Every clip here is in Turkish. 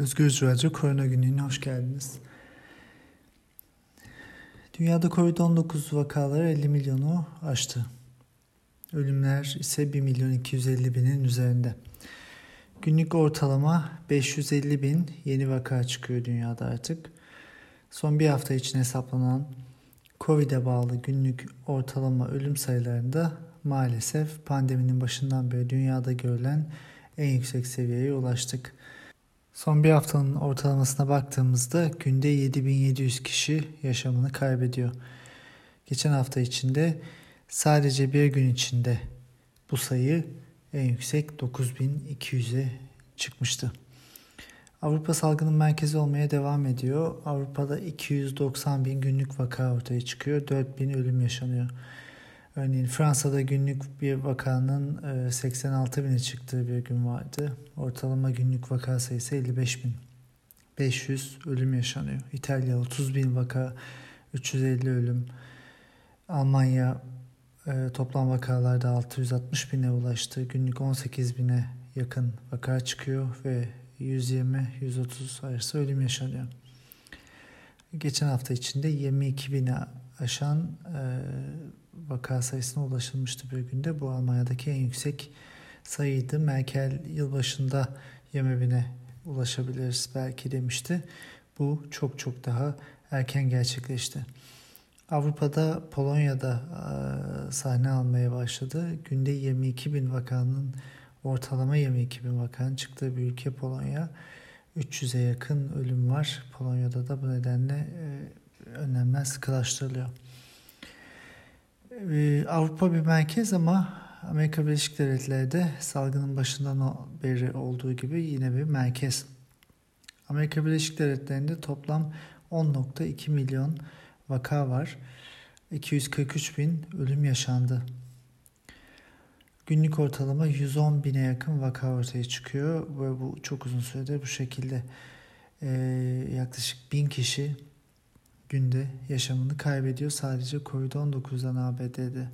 Özgür Radyo Korona Günü'ne hoş geldiniz. Dünyada Covid-19 vakaları 50 milyonu aştı. Ölümler ise 1 milyon 250 binin üzerinde. Günlük ortalama 550 bin yeni vaka çıkıyor dünyada artık. Son bir hafta için hesaplanan Covid'e bağlı günlük ortalama ölüm sayılarında maalesef pandeminin başından beri dünyada görülen en yüksek seviyeye ulaştık. Son bir haftanın ortalamasına baktığımızda günde 7700 kişi yaşamını kaybediyor. Geçen hafta içinde sadece bir gün içinde bu sayı en yüksek 9200'e çıkmıştı. Avrupa salgının merkezi olmaya devam ediyor. Avrupa'da 290 bin günlük vaka ortaya çıkıyor. 4 bin ölüm yaşanıyor. Örneğin Fransa'da günlük bir vakanın 86 e, bine çıktığı bir gün vardı. Ortalama günlük vaka sayısı 55 bin. 500 ölüm yaşanıyor. İtalya 30 bin vaka, 350 ölüm. Almanya e, toplam vakalarda 660 bine ulaştı. Günlük 18 bine yakın vaka çıkıyor ve 120-130 arası ölüm yaşanıyor. Geçen hafta içinde 22 bine aşan e, vaka sayısına ulaşılmıştı bir günde. Bu Almanya'daki en yüksek sayıydı. Merkel yılbaşında 20 bine ulaşabiliriz belki demişti. Bu çok çok daha erken gerçekleşti. Avrupa'da Polonya'da e, sahne almaya başladı. Günde 22 bin vakanın ortalama 22 bin vakanın çıktığı bir ülke Polonya. 300'e yakın ölüm var. Polonya'da da bu nedenle e, önlemler sıkılaştırılıyor. Ee, Avrupa bir merkez ama Amerika Birleşik Devletleri'de salgının başından beri olduğu gibi yine bir merkez. Amerika Birleşik Devletleri'nde toplam 10.2 milyon vaka var. 243 bin ölüm yaşandı. Günlük ortalama 110 bine yakın vaka ortaya çıkıyor ve bu çok uzun süredir bu şekilde ee, yaklaşık bin kişi günde yaşamını kaybediyor sadece Covid-19'dan ABD'de.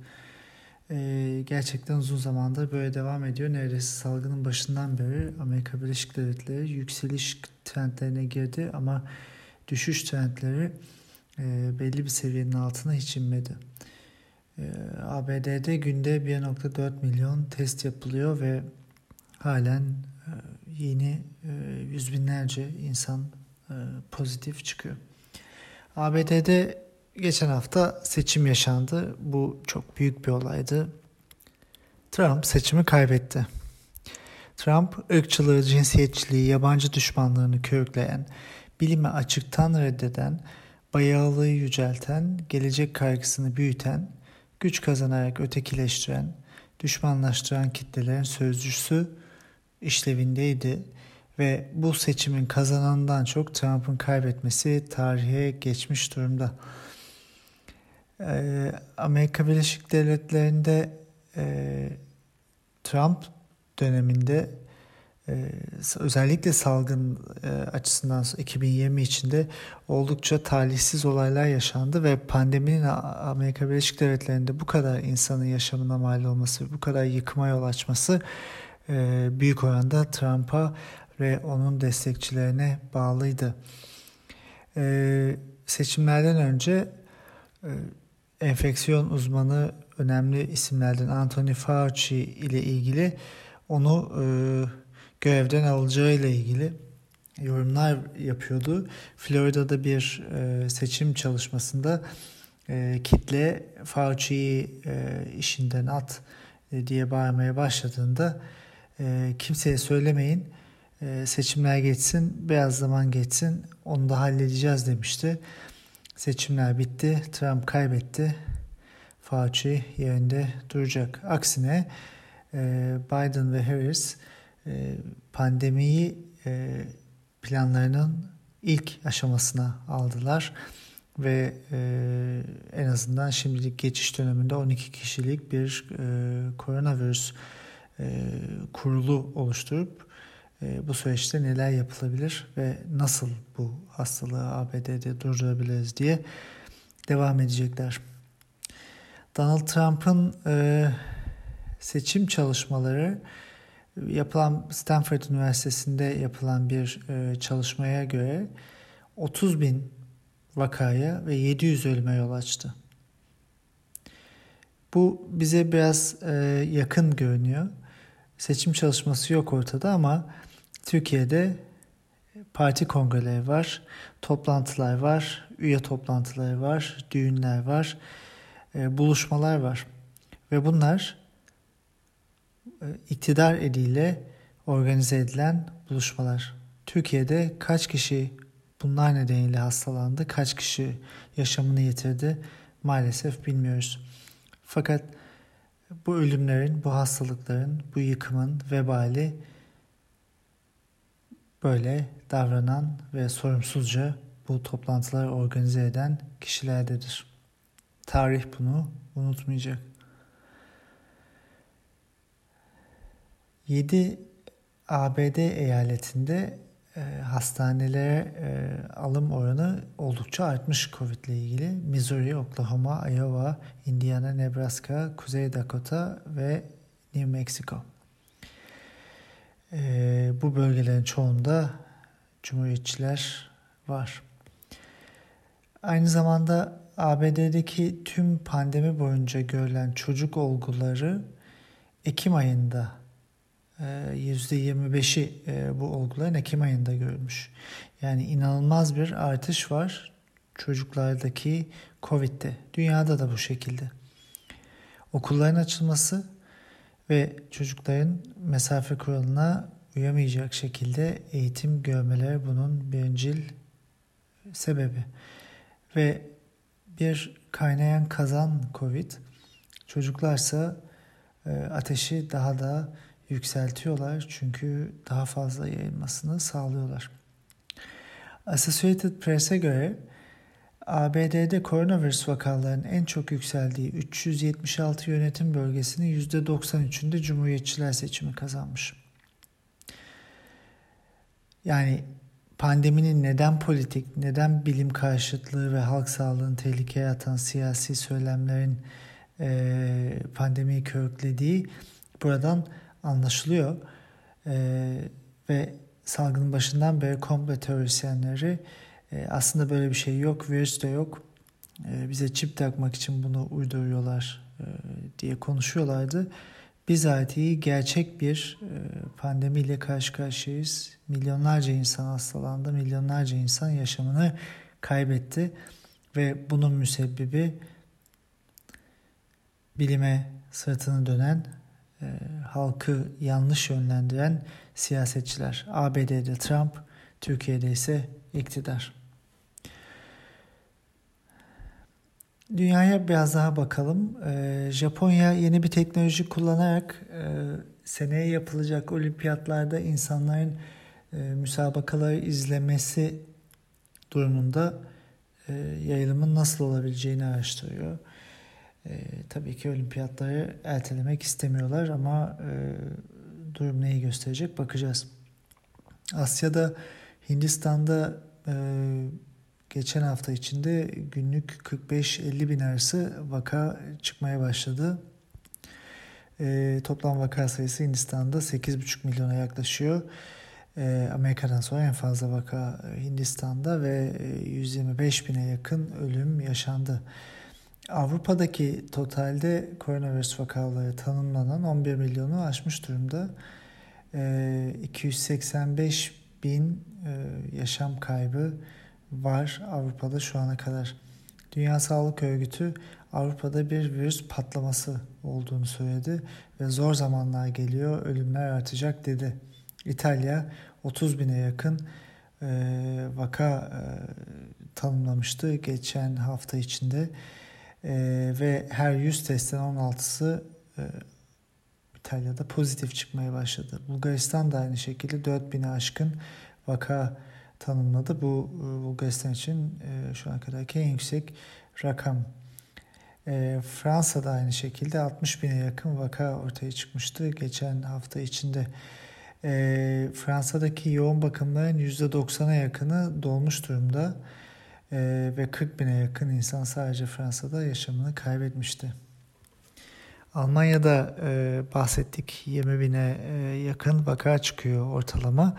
Ee, gerçekten uzun zamandır böyle devam ediyor. Neredeyse salgının başından beri Amerika Birleşik Devletleri yükseliş trendlerine girdi ama düşüş trendleri e, belli bir seviyenin altına hiç inmedi. E, ABD'de günde 1.4 milyon test yapılıyor ve halen e, yeni e, yüz binlerce insan e, pozitif çıkıyor. ABD'de geçen hafta seçim yaşandı. Bu çok büyük bir olaydı. Trump seçimi kaybetti. Trump ırkçılığı, cinsiyetçiliği, yabancı düşmanlığını körükleyen, bilime açıktan reddeden, bayağılığı yücelten, gelecek kaygısını büyüten, güç kazanarak ötekileştiren, düşmanlaştıran kitlelerin sözcüsü işlevindeydi ve bu seçimin kazanandan çok Trump'ın kaybetmesi tarihe geçmiş durumda. Ee, Amerika Birleşik Devletleri'nde e, Trump döneminde e, özellikle salgın e, açısından 2020 içinde oldukça talihsiz olaylar yaşandı ve pandeminin Amerika Birleşik Devletleri'nde bu kadar insanın yaşamına mal olması, bu kadar yıkıma yol açması büyük oranda Trump'a ve onun destekçilerine bağlıydı. Ee, seçimlerden önce e, enfeksiyon uzmanı önemli isimlerden Anthony Fauci ile ilgili onu e, görevden alacağı ile ilgili yorumlar yapıyordu. Florida'da bir e, seçim çalışmasında e, kitle Fauci'yi e, işinden at e, diye bağırmaya başladığında e, kimseye söylemeyin seçimler geçsin, biraz zaman geçsin, onu da halledeceğiz demişti. Seçimler bitti, Trump kaybetti. Fauci yerinde duracak. Aksine e, Biden ve Harris e, pandemiyi e, planlarının ilk aşamasına aldılar ve en azından şimdilik geçiş döneminde 12 kişilik bir koronavirüs kurulu oluşturup bu süreçte neler yapılabilir ve nasıl bu hastalığı ABD'de durdurabiliriz diye devam edecekler. Donald Trump'ın e, seçim çalışmaları yapılan Stanford Üniversitesi'nde yapılan bir e, çalışmaya göre 30 bin vakaya ve 700 ölüme yol açtı. Bu bize biraz e, yakın görünüyor. Seçim çalışması yok ortada ama Türkiye'de parti kongreleri var, toplantılar var, üye toplantıları var, düğünler var, e, buluşmalar var. Ve bunlar e, iktidar eliyle organize edilen buluşmalar. Türkiye'de kaç kişi bunlar nedeniyle hastalandı, kaç kişi yaşamını yitirdi maalesef bilmiyoruz. Fakat bu ölümlerin, bu hastalıkların, bu yıkımın vebali böyle davranan ve sorumsuzca bu toplantıları organize eden kişilerdedir. Tarih bunu unutmayacak. 7 ABD eyaletinde e, hastanelere e, alım oranı oldukça artmış COVID ile ilgili. Missouri, Oklahoma, Iowa, Indiana, Nebraska, Kuzey Dakota ve New Mexico. E, bu bölgelerin çoğunda cumhuriyetçiler var. Aynı zamanda ABD'deki tüm pandemi boyunca görülen çocuk olguları Ekim ayında %25'i ee, e, bu olguların Ekim ayında görülmüş. Yani inanılmaz bir artış var çocuklardaki Covid'de. Dünyada da bu şekilde. Okulların açılması ve çocukların mesafe kuralına uyamayacak şekilde eğitim görmeleri bunun birincil sebebi. Ve bir kaynayan kazan Covid, çocuklarsa e, ateşi daha da yükseltiyorlar çünkü daha fazla yayılmasını sağlıyorlar. Associated Press'e göre ABD'de koronavirüs vakalarının en çok yükseldiği 376 yönetim bölgesinin %93'ünde Cumhuriyetçiler seçimi kazanmış. Yani pandeminin neden politik, neden bilim karşıtlığı ve halk sağlığını tehlikeye atan siyasi söylemlerin e, pandemiyi körüklediği buradan anlaşılıyor. E, ve salgının başından beri komplo teorisyenleri e, aslında böyle bir şey yok, virüs de yok. E, bize çip takmak için bunu uyduruyorlar e, diye konuşuyorlardı. Bizatihi gerçek bir e, pandemiyle karşı karşıyayız. Milyonlarca insan hastalandı, milyonlarca insan yaşamını kaybetti ve bunun müsebbibi bilime sırtını dönen e, halkı yanlış yönlendiren siyasetçiler. ABD'de Trump, Türkiye'de ise iktidar. Dünyaya biraz daha bakalım. E, Japonya yeni bir teknoloji kullanarak e, seneye yapılacak olimpiyatlarda insanların e, müsabakaları izlemesi durumunda e, yayılımın nasıl olabileceğini araştırıyor. E, tabii ki olimpiyatları ertelemek istemiyorlar ama durum neyi gösterecek bakacağız. Asya'da Hindistan'da e, geçen hafta içinde günlük 45-50 bin arası vaka çıkmaya başladı. E, toplam vaka sayısı Hindistan'da 8,5 milyona yaklaşıyor. E, Amerika'dan sonra en fazla vaka Hindistan'da ve 125 e, bine yakın ölüm yaşandı. Avrupa'daki totalde koronavirüs vakaları tanımlanan 11 milyonu aşmış durumda. E, 285 bin e, yaşam kaybı var Avrupa'da şu ana kadar. Dünya Sağlık Örgütü Avrupa'da bir virüs patlaması olduğunu söyledi ve zor zamanlar geliyor, ölümler artacak dedi. İtalya 30 bine yakın e, vaka e, tanımlamıştı geçen hafta içinde e, ve her 100 testten 16'sı e, İtalya'da pozitif çıkmaya başladı. Bulgaristan da aynı şekilde 4000'e aşkın vaka tanımladı. Bu e, Bulgaristan için e, şu ana kadarki en yüksek rakam. E, Fransa'da aynı şekilde 60 bine yakın vaka ortaya çıkmıştı geçen hafta içinde. Fransa'daki yoğun bakımların %90'a yakını dolmuş durumda ve 40 bine yakın insan sadece Fransa'da yaşamını kaybetmişti. Almanya'da e, bahsettik 20 bine e, yakın vaka çıkıyor ortalama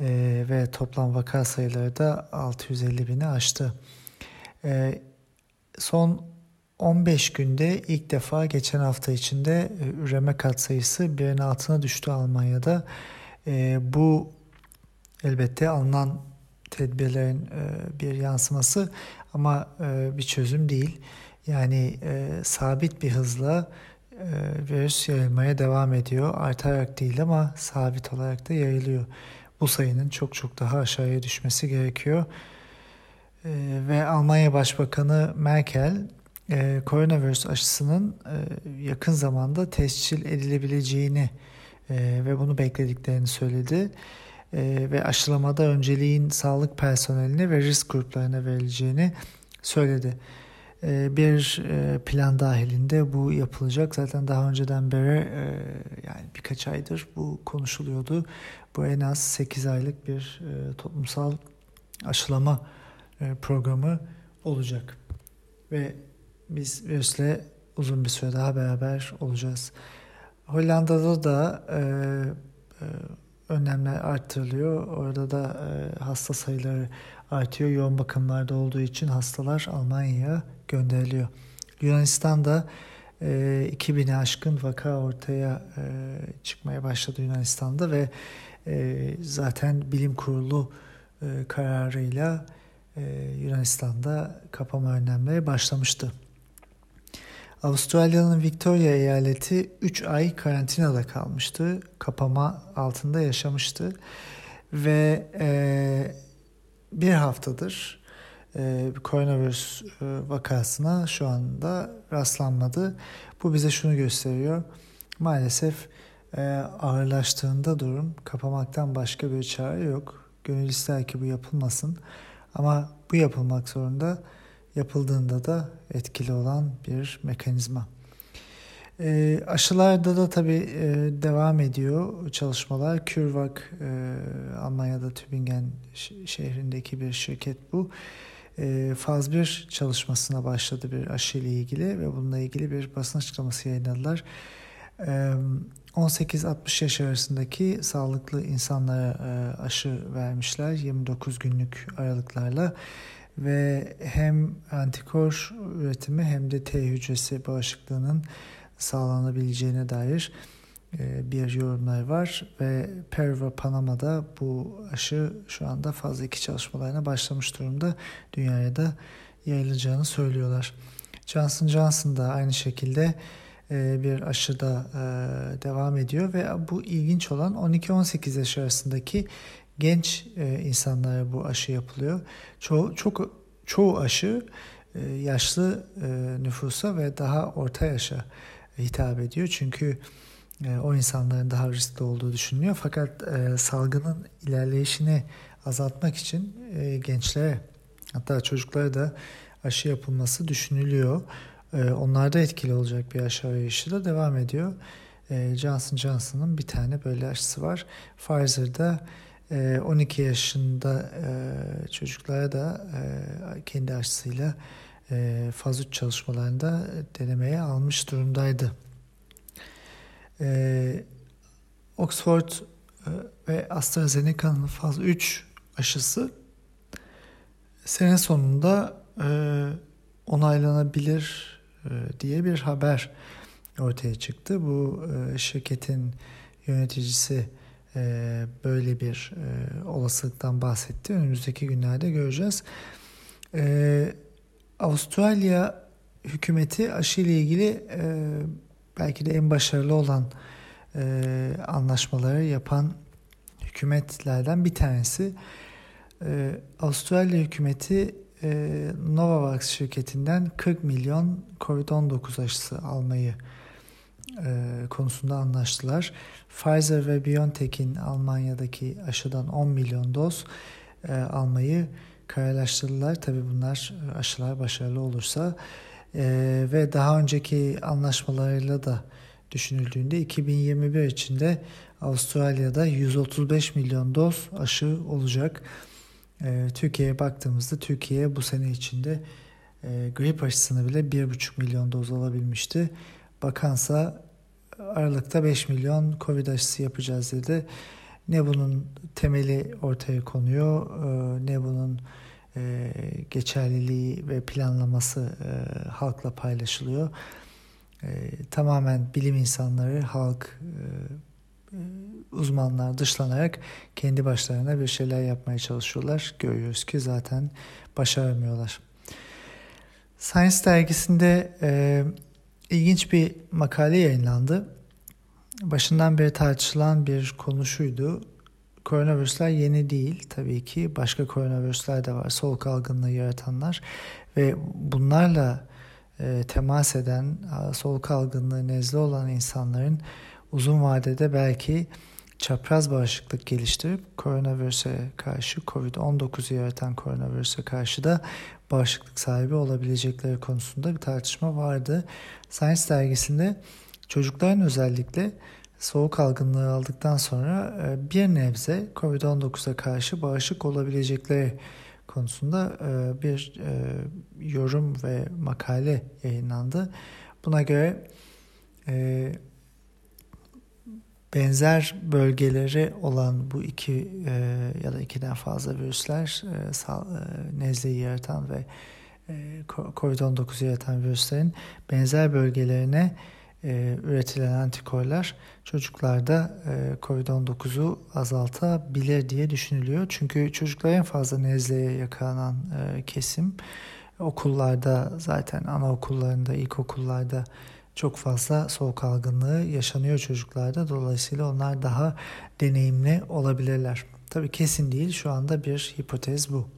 e, ve toplam vaka sayıları da 650 bini aştı. E, son 15 günde ilk defa geçen hafta içinde e, üreme katsayısı birin altına düştü Almanya'da. E, bu elbette alınan tedbirlerin e, bir yansıması ama e, bir çözüm değil. Yani e, sabit bir hızla virüs yayılmaya devam ediyor. Artarak değil ama sabit olarak da yayılıyor. Bu sayının çok çok daha aşağıya düşmesi gerekiyor. E, ve Almanya Başbakanı Merkel e, koronavirüs aşısının e, yakın zamanda tescil edilebileceğini e, ve bunu beklediklerini söyledi. E, ve aşılamada önceliğin sağlık personeline ve risk gruplarına verileceğini söyledi. E, bir e, plan dahilinde bu yapılacak. Zaten daha önceden beri e, yani birkaç aydır bu konuşuluyordu. Bu en az 8 aylık bir e, toplumsal aşılama programı olacak. Ve biz virüsle uzun bir süre daha beraber olacağız. Hollanda'da da önlemler arttırılıyor. Orada da e, hasta sayıları artıyor. Yoğun bakımlarda olduğu için hastalar Almanya'ya gönderiliyor. Yunanistan'da e, 2000'e aşkın vaka ortaya e, çıkmaya başladı Yunanistan'da ve e, zaten bilim kurulu e, kararıyla e, Yunanistan'da kapama önlemleri başlamıştı. Avustralya'nın Victoria eyaleti 3 ay karantinada kalmıştı. Kapama altında yaşamıştı. Ve e, bir haftadır e, koronavirüs e, vakasına şu anda rastlanmadı. Bu bize şunu gösteriyor. Maalesef e, ağırlaştığında durum kapamaktan başka bir çare yok. Gönül ister ki bu yapılmasın. Ama bu yapılmak zorunda yapıldığında da etkili olan bir mekanizma. E, aşılarda da tabii e, devam ediyor çalışmalar. CureVac e, Almanya'da Tübingen şehrindeki bir şirket bu. E, faz 1 çalışmasına başladı bir aşı ile ilgili ve bununla ilgili bir basın açıklaması yayınladılar. E, 18-60 yaş arasındaki sağlıklı insanlara e, aşı vermişler 29 günlük aralıklarla ve hem antikor üretimi hem de T hücresi bağışıklığının sağlanabileceğine dair e, bir yorumlar var ve Peru ve Panama'da bu aşı şu anda fazla iki çalışmalarına başlamış durumda. Dünyaya da yayılacağını söylüyorlar. Johnson Johnson da aynı şekilde e, bir aşıda e, devam ediyor ve bu ilginç olan 12-18 yaş arasındaki genç insanlara bu aşı yapılıyor. Çoğu, çok çoğu aşı yaşlı nüfusa ve daha orta yaşa hitap ediyor. Çünkü e, o insanların daha riskli olduğu düşünülüyor. Fakat e, salgının ilerleyişini azaltmak için e, gençlere hatta çocuklara da aşı yapılması düşünülüyor. E, onlarda etkili olacak bir aşı arayışı da devam ediyor. E, Johnson Johnson'ın bir tane böyle aşısı var. Pfizer'da 12 yaşında çocuklara da kendi aşısıyla e, faz 3 çalışmalarında denemeye almış durumdaydı. E, Oxford e, ve AstraZeneca'nın faz 3 aşısı sene sonunda e, onaylanabilir e, diye bir haber ortaya çıktı. Bu e, şirketin yöneticisi e, böyle bir e, olasılıktan bahsetti. Önümüzdeki günlerde göreceğiz. E, Avustralya hükümeti aşı ile ilgili belki de en başarılı olan anlaşmaları yapan hükümetlerden bir tanesi. Avustralya hükümeti Novavax şirketinden 40 milyon COVID-19 aşısı almayı e, konusunda anlaştılar. Pfizer ve BioNTech'in Almanya'daki aşıdan 10 milyon doz e, almayı kararlaştırdılar. Tabii bunlar e, aşılar başarılı olursa e, ve daha önceki anlaşmalarıyla da düşünüldüğünde 2021 içinde Avustralya'da 135 milyon doz aşı olacak. E, Türkiye'ye baktığımızda Türkiye bu sene içinde e, grip aşısını bile 1,5 milyon doz alabilmişti. bakansa Aralık'ta 5 milyon Covid aşısı yapacağız dedi. Ne bunun temeli ortaya konuyor, e, ne bunun e, geçerliliği ve planlaması e, halkla paylaşılıyor. Tamamen bilim insanları, halk, uzmanlar dışlanarak kendi başlarına bir şeyler yapmaya çalışıyorlar. Görüyoruz ki zaten başaramıyorlar. Science dergisinde ilginç bir makale yayınlandı. Başından beri tartışılan bir konu şuydu. Koronavirüsler yeni değil tabii ki. Başka koronavirüsler de var. Soğuk algınlığı yaratanlar. Ve bunlarla e, temas eden, soğuk algınlığı nezle olan insanların uzun vadede belki çapraz bağışıklık geliştirip koronavirüse karşı COVID-19'u yaratan koronavirüse karşı da bağışıklık sahibi olabilecekleri konusunda bir tartışma vardı. Science dergisinde çocukların özellikle soğuk algınlığı aldıktan sonra e, bir nebze COVID-19'a karşı bağışık olabilecekleri konusunda e, bir e, yorum ve makale yayınlandı. Buna göre benzer bölgeleri olan bu iki ya da ikiden fazla virüsler nezleyi yaratan ve COVID-19'u yaratan virüslerin benzer bölgelerine e, üretilen antikorlar çocuklarda e, COVID-19'u azaltabilir diye düşünülüyor. Çünkü çocuklar en fazla nezleye yakalanan e, kesim. Okullarda zaten anaokullarında, ilkokullarda çok fazla soğuk algınlığı yaşanıyor çocuklarda. Dolayısıyla onlar daha deneyimli olabilirler. Tabii kesin değil. Şu anda bir hipotez bu.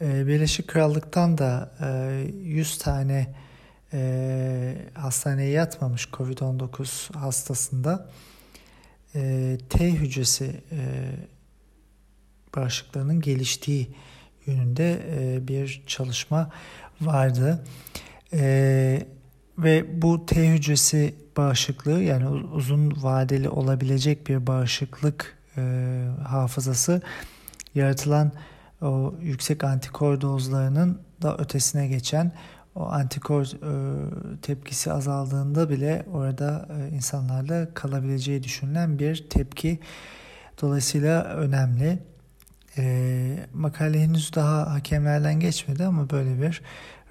E, Birleşik Krallık'tan da e, 100 tane e, hastaneye yatmamış COVID-19 hastasında e, T hücresi e, bağışıklığının geliştiği yönünde e, bir çalışma vardı. Ve bu T hücresi bağışıklığı yani uzun vadeli olabilecek bir bağışıklık e, hafızası yaratılan o yüksek antikor dozlarının da ötesine geçen o antikor e, tepkisi azaldığında bile orada e, insanlarda kalabileceği düşünülen bir tepki. Dolayısıyla önemli. E, makale henüz daha hakemlerden geçmedi ama böyle bir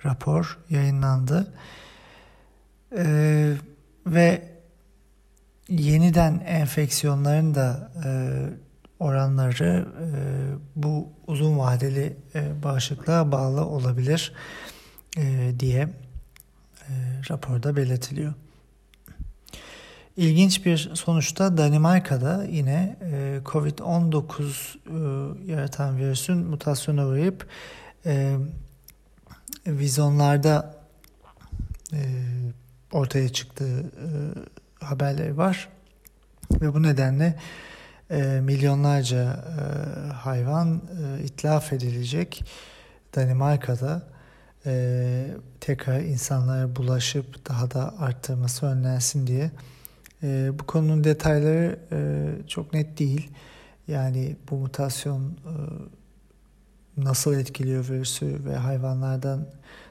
rapor yayınlandı. E, ve yeniden enfeksiyonların da e, oranları e, bu uzun vadeli e, bağışıklığa bağlı olabilir e, diye e, raporda belirtiliyor. İlginç bir sonuçta Danimarka'da yine e, COVID-19 e, yaratan virüsün mutasyona uğrayıp e, vizonlarda e, ortaya çıktığı e, haberleri var. Ve bu nedenle e, milyonlarca e, hayvan e, itlaf edilecek Danimarka'da e, tekrar insanlara bulaşıp daha da arttırması önlensin diye. E, bu konunun detayları e, çok net değil. Yani bu mutasyon e, nasıl etkiliyor virüsü ve hayvanlardan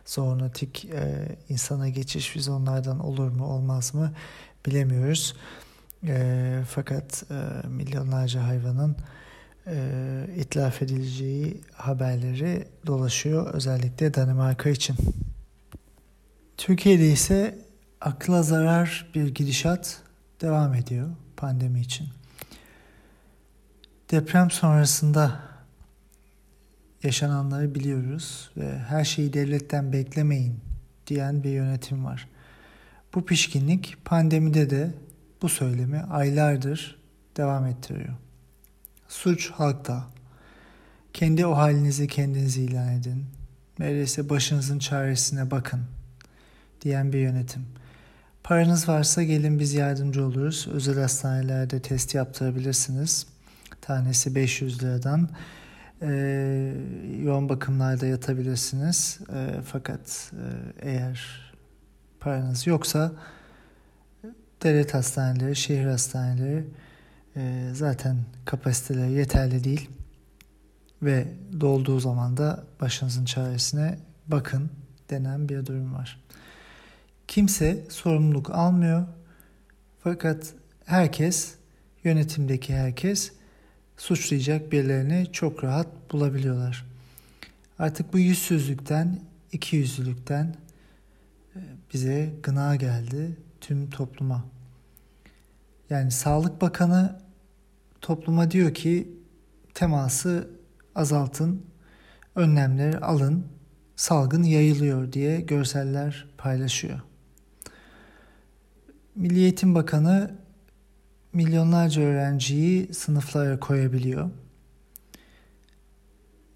zoonotik e, insana geçiş biz onlardan olur mu olmaz mı bilemiyoruz. E, fakat e, milyonlarca hayvanın e, itlaf edileceği haberleri dolaşıyor özellikle Danimarka için. Türkiye'de ise akla zarar bir gidişat devam ediyor pandemi için. Deprem sonrasında yaşananları biliyoruz ve her şeyi devletten beklemeyin diyen bir yönetim var. Bu pişkinlik pandemide de bu söylemi aylardır devam ettiriyor. Suç halkta. Kendi o halinizi kendiniz ilan edin. Neredeyse başınızın çaresine bakın diyen bir yönetim. Paranız varsa gelin biz yardımcı oluruz. Özel hastanelerde test yaptırabilirsiniz. Tanesi 500 liradan. E, yoğun bakımlarda yatabilirsiniz. E, fakat e, eğer paranız yoksa devlet hastaneleri, şehir hastaneleri e, zaten kapasiteleri yeterli değil ve dolduğu zaman da başınızın çaresine bakın denen bir durum var. kimse sorumluluk almıyor. Fakat herkes, yönetimdeki herkes suçlayacak birilerini çok rahat bulabiliyorlar. Artık bu yüzsüzlükten, ikiyüzlülükten e, bize gına geldi tüm topluma. Yani Sağlık Bakanı topluma diyor ki teması azaltın, önlemleri alın, salgın yayılıyor diye görseller paylaşıyor. Milli Eğitim Bakanı milyonlarca öğrenciyi sınıflara koyabiliyor.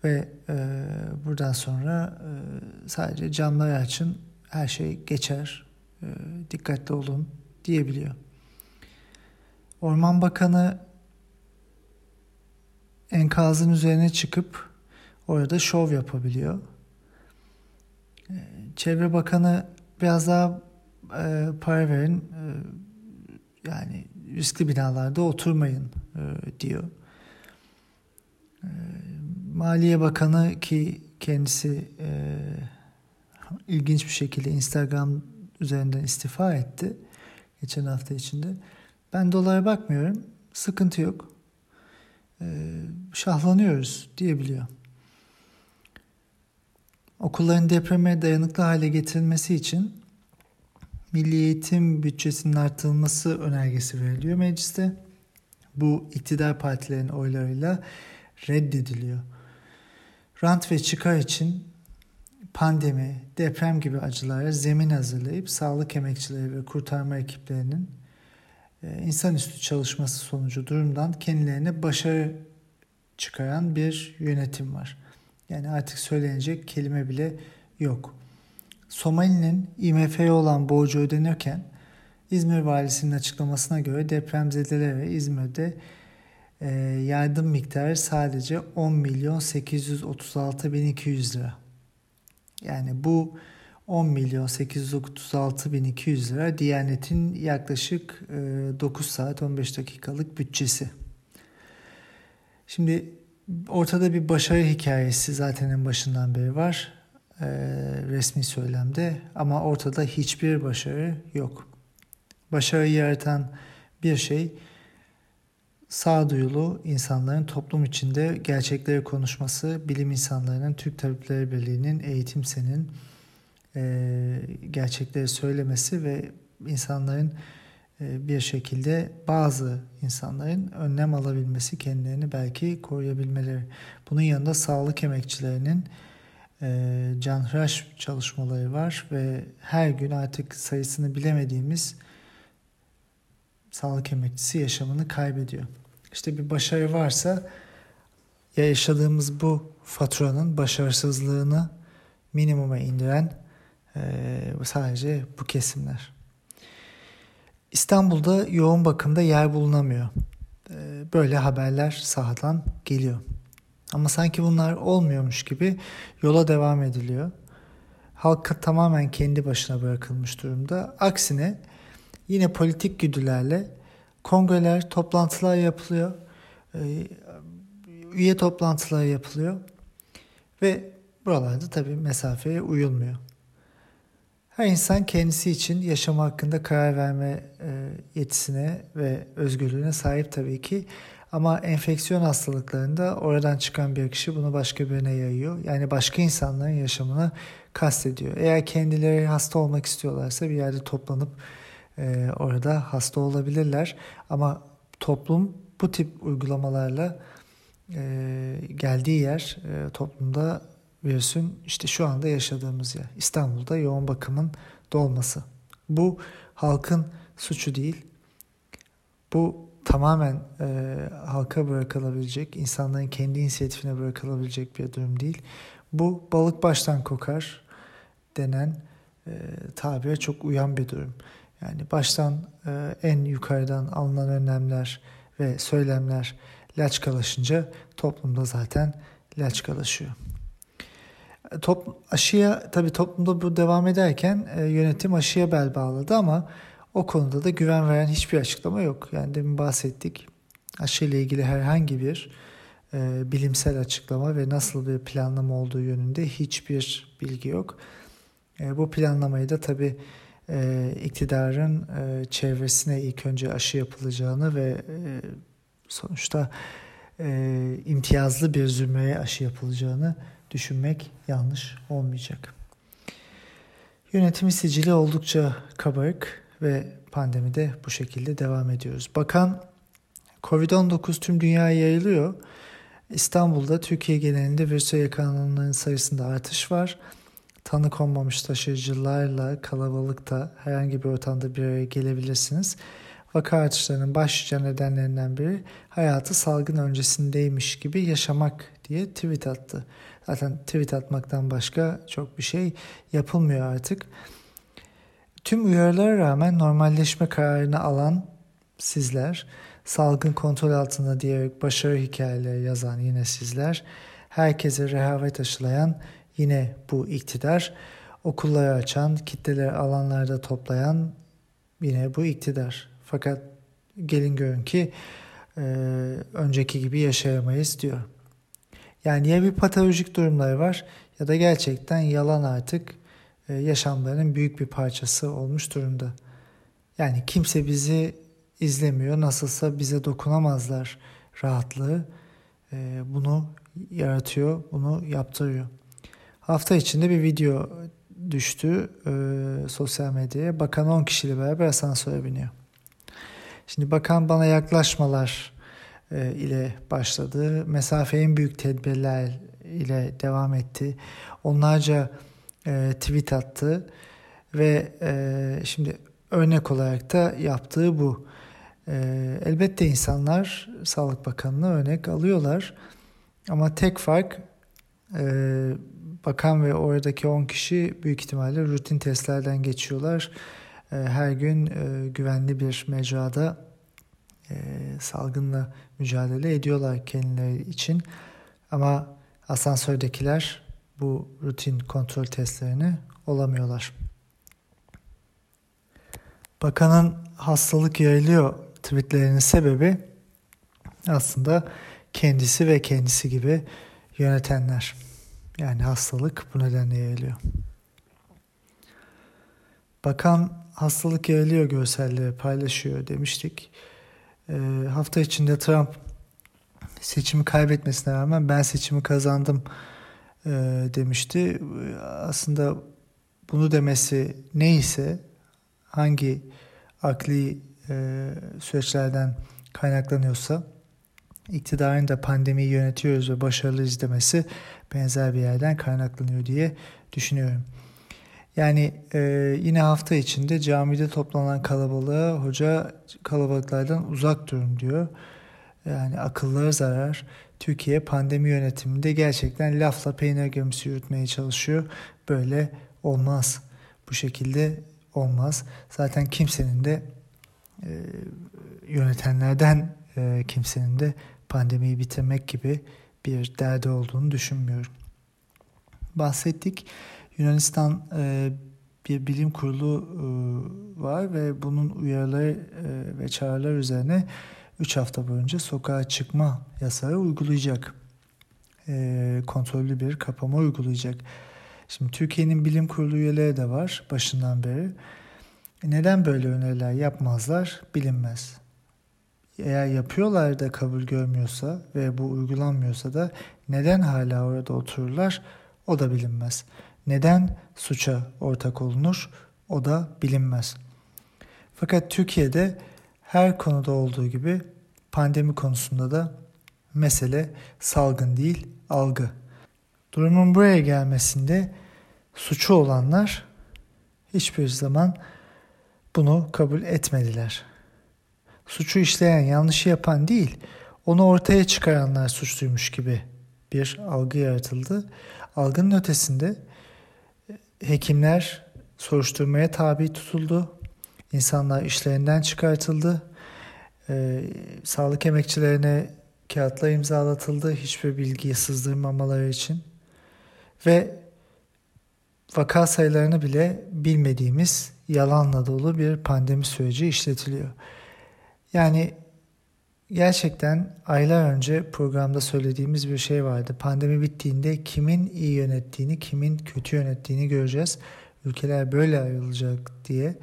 Ve e, buradan sonra e, sadece camları açın, her şey geçer, e, dikkatli olun diyebiliyor. Orman Bakanı enkazın üzerine çıkıp orada şov yapabiliyor. Ee, Çevre Bakanı biraz daha e, para verin e, yani riskli binalarda oturmayın e, diyor. E, Maliye Bakanı ki kendisi e, ilginç bir şekilde Instagram üzerinden istifa etti geçen hafta içinde. Ben dolara bakmıyorum. Sıkıntı yok. Ee, şahlanıyoruz diyebiliyor. Okulların depreme dayanıklı hale getirilmesi için milli eğitim bütçesinin artırılması önergesi veriliyor mecliste. Bu iktidar partilerinin oylarıyla reddediliyor. Rant ve çıkar için pandemi, deprem gibi acılara zemin hazırlayıp sağlık emekçileri ve kurtarma ekiplerinin e, insanüstü çalışması sonucu durumdan kendilerine başarı çıkaran bir yönetim var. Yani artık söylenecek kelime bile yok. Somali'nin IMF'ye olan borcu ödenirken İzmir valisinin açıklamasına göre depremzedelere İzmir'de e, yardım miktarı sadece 10 milyon 836 bin 200 lira. Yani bu 10 milyon 836 bin 200 lira Diyanet'in yaklaşık 9 e, saat 15 dakikalık bütçesi. Şimdi ortada bir başarı hikayesi zaten en başından beri var e, resmi söylemde ama ortada hiçbir başarı yok. Başarıyı yaratan bir şey sağduyulu insanların toplum içinde gerçekleri konuşması, bilim insanlarının, Türk Tabipleri Birliği'nin, eğitim senin, e, gerçekleri söylemesi ve insanların e, bir şekilde bazı insanların önlem alabilmesi, kendilerini belki koruyabilmeleri. Bunun yanında sağlık emekçilerinin e, canhıraş çalışmaları var ve her gün artık sayısını bilemediğimiz sağlık emekçisi yaşamını kaybediyor. İşte bir başarı varsa ya yaşadığımız bu faturanın başarısızlığını minimuma indiren ee, sadece bu kesimler. İstanbul'da yoğun bakımda yer bulunamıyor. Ee, böyle haberler sahadan geliyor. Ama sanki bunlar olmuyormuş gibi yola devam ediliyor. Halk tamamen kendi başına bırakılmış durumda. Aksine yine politik güdülerle kongreler, toplantılar yapılıyor. Ee, üye toplantıları yapılıyor. Ve buralarda tabii mesafeye uyulmuyor. Her insan kendisi için yaşam hakkında karar verme e, yetisine ve özgürlüğüne sahip tabii ki. Ama enfeksiyon hastalıklarında oradan çıkan bir kişi bunu başka birine yayıyor. Yani başka insanların yaşamını kastediyor. Eğer kendileri hasta olmak istiyorlarsa bir yerde toplanıp e, orada hasta olabilirler. Ama toplum bu tip uygulamalarla e, geldiği yer e, toplumda virüsün işte şu anda yaşadığımız yer. İstanbul'da yoğun bakımın dolması. Bu halkın suçu değil. Bu tamamen e, halka bırakılabilecek, insanların kendi inisiyatifine bırakılabilecek bir durum değil. Bu balık baştan kokar denen e, tabire çok uyan bir durum. Yani baştan e, en yukarıdan alınan önlemler ve söylemler laçkalaşınca toplumda zaten laçkalaşıyor. Top, aşıya tabii toplumda bu devam ederken e, yönetim aşıya bel bağladı ama o konuda da güven veren hiçbir açıklama yok. Yani demin bahsettik. Aşı ile ilgili herhangi bir e, bilimsel açıklama ve nasıl bir planlama olduğu yönünde hiçbir bilgi yok. E, bu planlamayı da tabii e, iktidarın e, çevresine ilk önce aşı yapılacağını ve e, sonuçta e, imtiyazlı bir zümreye aşı yapılacağını düşünmek yanlış olmayacak. Yönetimi sicili oldukça kabarık ve pandemide bu şekilde devam ediyoruz. Bakan Covid-19 tüm dünyaya yayılıyor. İstanbul'da Türkiye genelinde virüse yakalananların sayısında artış var. Tanı konmamış taşıyıcılarla kalabalıkta herhangi bir ortamda bir araya gelebilirsiniz. Vaka artışlarının başlıca nedenlerinden biri hayatı salgın öncesindeymiş gibi yaşamak diye tweet attı. Zaten tweet atmaktan başka çok bir şey yapılmıyor artık. Tüm uyarılara rağmen normalleşme kararını alan sizler, salgın kontrol altında diyerek başarı hikayeleri yazan yine sizler, herkese rehavet aşılayan yine bu iktidar, okulları açan, kitleleri alanlarda toplayan yine bu iktidar. Fakat gelin görün ki e, önceki gibi yaşayamayız diyor. Yani ya bir patolojik durumları var ya da gerçekten yalan artık yaşamlarının büyük bir parçası olmuş durumda. Yani kimse bizi izlemiyor, nasılsa bize dokunamazlar rahatlığı e, bunu yaratıyor, bunu yaptırıyor. Hafta içinde bir video düştü e, sosyal medyaya. Bakan 10 kişiyle beraber asansöre biniyor. Şimdi bakan bana yaklaşmalar e, ile başladı. Mesafe en büyük tedbirler ile devam etti. Onlarca e, tweet attı ve e, şimdi örnek olarak da yaptığı bu. E, elbette insanlar Sağlık Bakanı'na örnek alıyorlar ama tek fark e, bakan ve oradaki 10 kişi büyük ihtimalle rutin testlerden geçiyorlar. E, her gün e, güvenli bir mecrada e, salgınla mücadele ediyorlar kendileri için. Ama asansördekiler bu rutin kontrol testlerini olamıyorlar. Bakanın hastalık yayılıyor tweetlerinin sebebi aslında kendisi ve kendisi gibi yönetenler. Yani hastalık bu nedenle yayılıyor. Bakan hastalık yayılıyor görselleri paylaşıyor demiştik. E, hafta içinde Trump seçimi kaybetmesine rağmen ben seçimi kazandım e, demişti. Aslında bunu demesi neyse hangi akli e, süreçlerden kaynaklanıyorsa iktidarın da pandemiyi yönetiyoruz ve başarılı izlemesi benzer bir yerden kaynaklanıyor diye düşünüyorum. Yani e, yine hafta içinde camide toplanan kalabalığa hoca kalabalıklardan uzak durun diyor. Yani akıllara zarar. Türkiye pandemi yönetiminde gerçekten lafla peynir gemisi yürütmeye çalışıyor. Böyle olmaz. Bu şekilde olmaz. Zaten kimsenin de e, yönetenlerden e, kimsenin de pandemiyi bitirmek gibi bir derdi olduğunu düşünmüyorum. Bahsettik. Yunanistan e, bir bilim kurulu e, var ve bunun uyarıları e, ve çağrılar üzerine 3 hafta boyunca sokağa çıkma yasağı uygulayacak. E, kontrollü bir kapama uygulayacak. Şimdi Türkiye'nin bilim kurulu üyeleri de var başından beri. Neden böyle öneriler yapmazlar bilinmez. Eğer yapıyorlar da kabul görmüyorsa ve bu uygulanmıyorsa da neden hala orada otururlar o da bilinmez. Neden suça ortak olunur o da bilinmez. Fakat Türkiye'de her konuda olduğu gibi pandemi konusunda da mesele salgın değil algı. Durumun buraya gelmesinde suçu olanlar hiçbir zaman bunu kabul etmediler. Suçu işleyen, yanlışı yapan değil, onu ortaya çıkaranlar suçluymuş gibi bir algı yaratıldı. Algının ötesinde hekimler soruşturmaya tabi tutuldu. İnsanlar işlerinden çıkartıldı. Ee, sağlık emekçilerine kağıtlar imzalatıldı hiçbir bilgiyi sızdırmamaları için. Ve vaka sayılarını bile bilmediğimiz yalanla dolu bir pandemi süreci işletiliyor. Yani gerçekten aylar önce programda söylediğimiz bir şey vardı. Pandemi bittiğinde kimin iyi yönettiğini, kimin kötü yönettiğini göreceğiz ülkeler böyle ayrılacak diye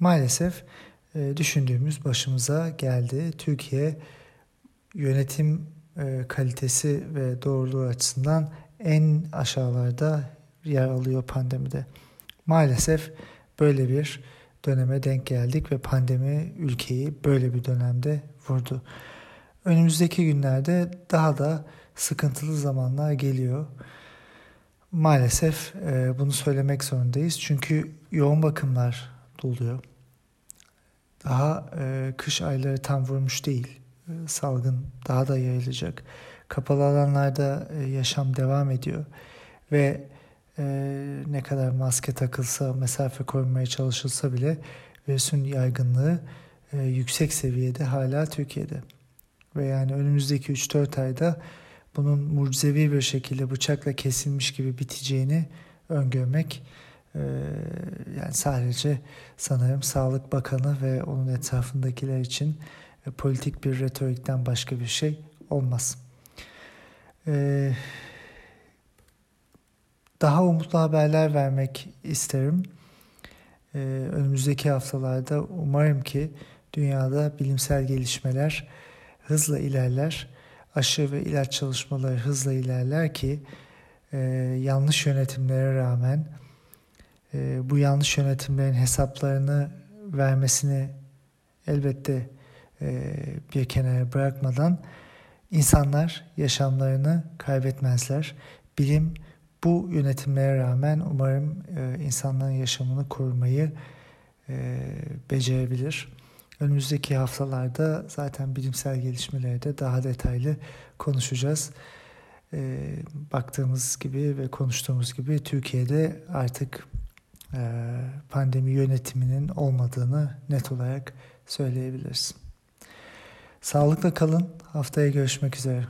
maalesef e, düşündüğümüz başımıza geldi. Türkiye yönetim e, kalitesi ve doğruluğu açısından en aşağılarda yer alıyor pandemide. Maalesef böyle bir döneme denk geldik ve pandemi ülkeyi böyle bir dönemde vurdu. Önümüzdeki günlerde daha da sıkıntılı zamanlar geliyor. Maalesef e, bunu söylemek zorundayız. Çünkü yoğun bakımlar doluyor. Daha e, kış ayları tam vurmuş değil. E, salgın daha da yayılacak. Kapalı alanlarda e, yaşam devam ediyor. Ve e, ne kadar maske takılsa, mesafe korumaya çalışılsa bile virüsün yaygınlığı e, yüksek seviyede hala Türkiye'de. Ve yani önümüzdeki 3-4 ayda bunun mucizevi bir şekilde bıçakla kesilmiş gibi biteceğini öngörmek yani sadece sanırım Sağlık Bakanı ve onun etrafındakiler için e, politik bir retorikten başka bir şey olmaz. E, daha umutlu haberler vermek isterim. Ee, önümüzdeki haftalarda umarım ki dünyada bilimsel gelişmeler hızla ilerler, aşı ve ilaç çalışmaları hızla ilerler ki e, yanlış yönetimlere rağmen e, bu yanlış yönetimlerin hesaplarını vermesini elbette e, bir kenara bırakmadan insanlar yaşamlarını kaybetmezler. Bilim bu yönetimlere rağmen umarım e, insanların yaşamını korumayı e, becerebilir. Önümüzdeki haftalarda zaten bilimsel gelişmeleri de daha detaylı konuşacağız. E, baktığımız gibi ve konuştuğumuz gibi Türkiye'de artık pandemi yönetiminin olmadığını net olarak söyleyebiliriz. Sağlıkla kalın. Haftaya görüşmek üzere.